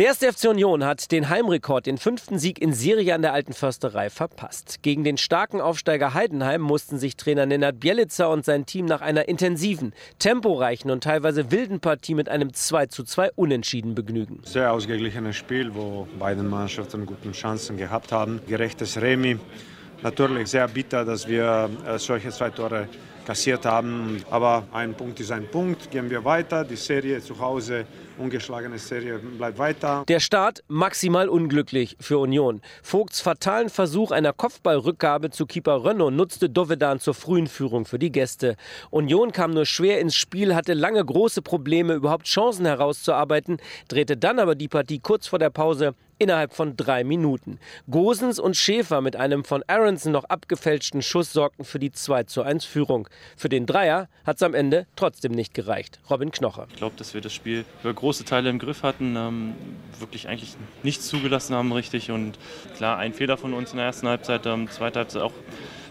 Der erste FC Union hat den Heimrekord, den fünften Sieg in Serie an der Alten Försterei, verpasst. Gegen den starken Aufsteiger Heidenheim mussten sich Trainer Nenad Bielica und sein Team nach einer intensiven, temporeichen und teilweise wilden Partie mit einem 2:2 Unentschieden begnügen. Sehr ausgeglichenes Spiel, wo beide Mannschaften gute Chancen gehabt haben. Gerechtes Remi. Natürlich sehr bitter, dass wir äh, solche zwei Tore kassiert haben. Aber ein Punkt ist ein Punkt. Gehen wir weiter. Die Serie zu Hause, ungeschlagene Serie, bleibt weiter. Der Start maximal unglücklich für Union. Vogts fatalen Versuch einer Kopfballrückgabe zu Keeper Renault nutzte Dovedan zur frühen Führung für die Gäste. Union kam nur schwer ins Spiel, hatte lange große Probleme, überhaupt Chancen herauszuarbeiten, drehte dann aber die Partie kurz vor der Pause innerhalb von drei Minuten. Gosens und Schäfer mit einem von Aronson noch abgefälschten Schuss sorgten für die 2 zu 1 Führung. Für den Dreier hat es am Ende trotzdem nicht gereicht. Robin Knocher. Ich glaube, dass wir das Spiel über große Teile im Griff hatten, ähm, wirklich eigentlich nichts zugelassen haben richtig und klar, ein Fehler von uns in der ersten Halbzeit, ähm, zweite Halbzeit auch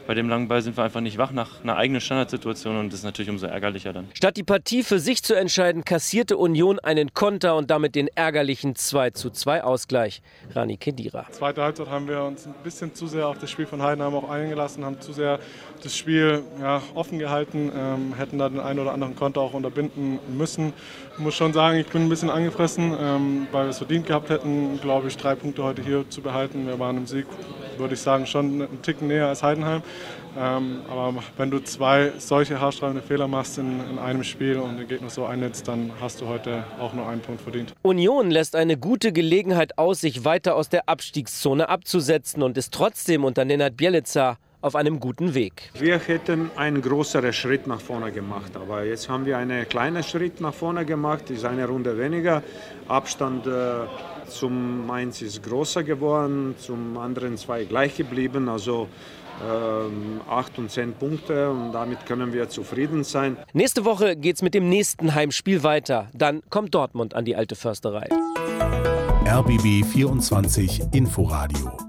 bei dem langen Ball sind wir einfach nicht wach nach einer eigenen Standardsituation und das ist natürlich umso ärgerlicher dann. Statt die Partie für sich zu entscheiden, kassierte Union einen Konter und damit den ärgerlichen 2 zu 2 Ausgleich. Rani Kedira. Zweite Halbzeit haben wir uns ein bisschen zu sehr auf das Spiel von Heidenheim auch eingelassen, haben zu sehr das Spiel ja, offen gehalten, ähm, hätten da den einen oder anderen Konter auch unterbinden müssen. Ich muss schon sagen, ich bin ein bisschen angefressen, ähm, weil wir es verdient gehabt hätten, glaube ich, drei Punkte heute hier zu behalten. Wir waren im Sieg, würde ich sagen, schon einen Ticken näher als Heidenheim. Ähm, aber wenn du zwei solche haarstreibende Fehler machst in, in, einem Spiel und den Gegner so einnetzt, dann hast du heute auch nur einen Punkt verdient. Union lässt eine gute Gelegenheit aus, sich weiter aus der Abstiegszone abzusetzen und ist trotzdem unter Nenad Bielica auf einem guten Weg. Wir hätten einen größeren Schritt nach vorne gemacht, aber jetzt haben wir einen kleinen Schritt nach vorne gemacht, ist eine Runde weniger. Abstand äh, zum Mainz ist größer geworden, zum anderen zwei gleich geblieben, also ähm, 8 und 10 Punkte und damit können wir zufrieden sein. Nächste Woche geht es mit dem nächsten Heimspiel weiter. Dann kommt Dortmund an die alte Försterei. RBB 24 Inforadio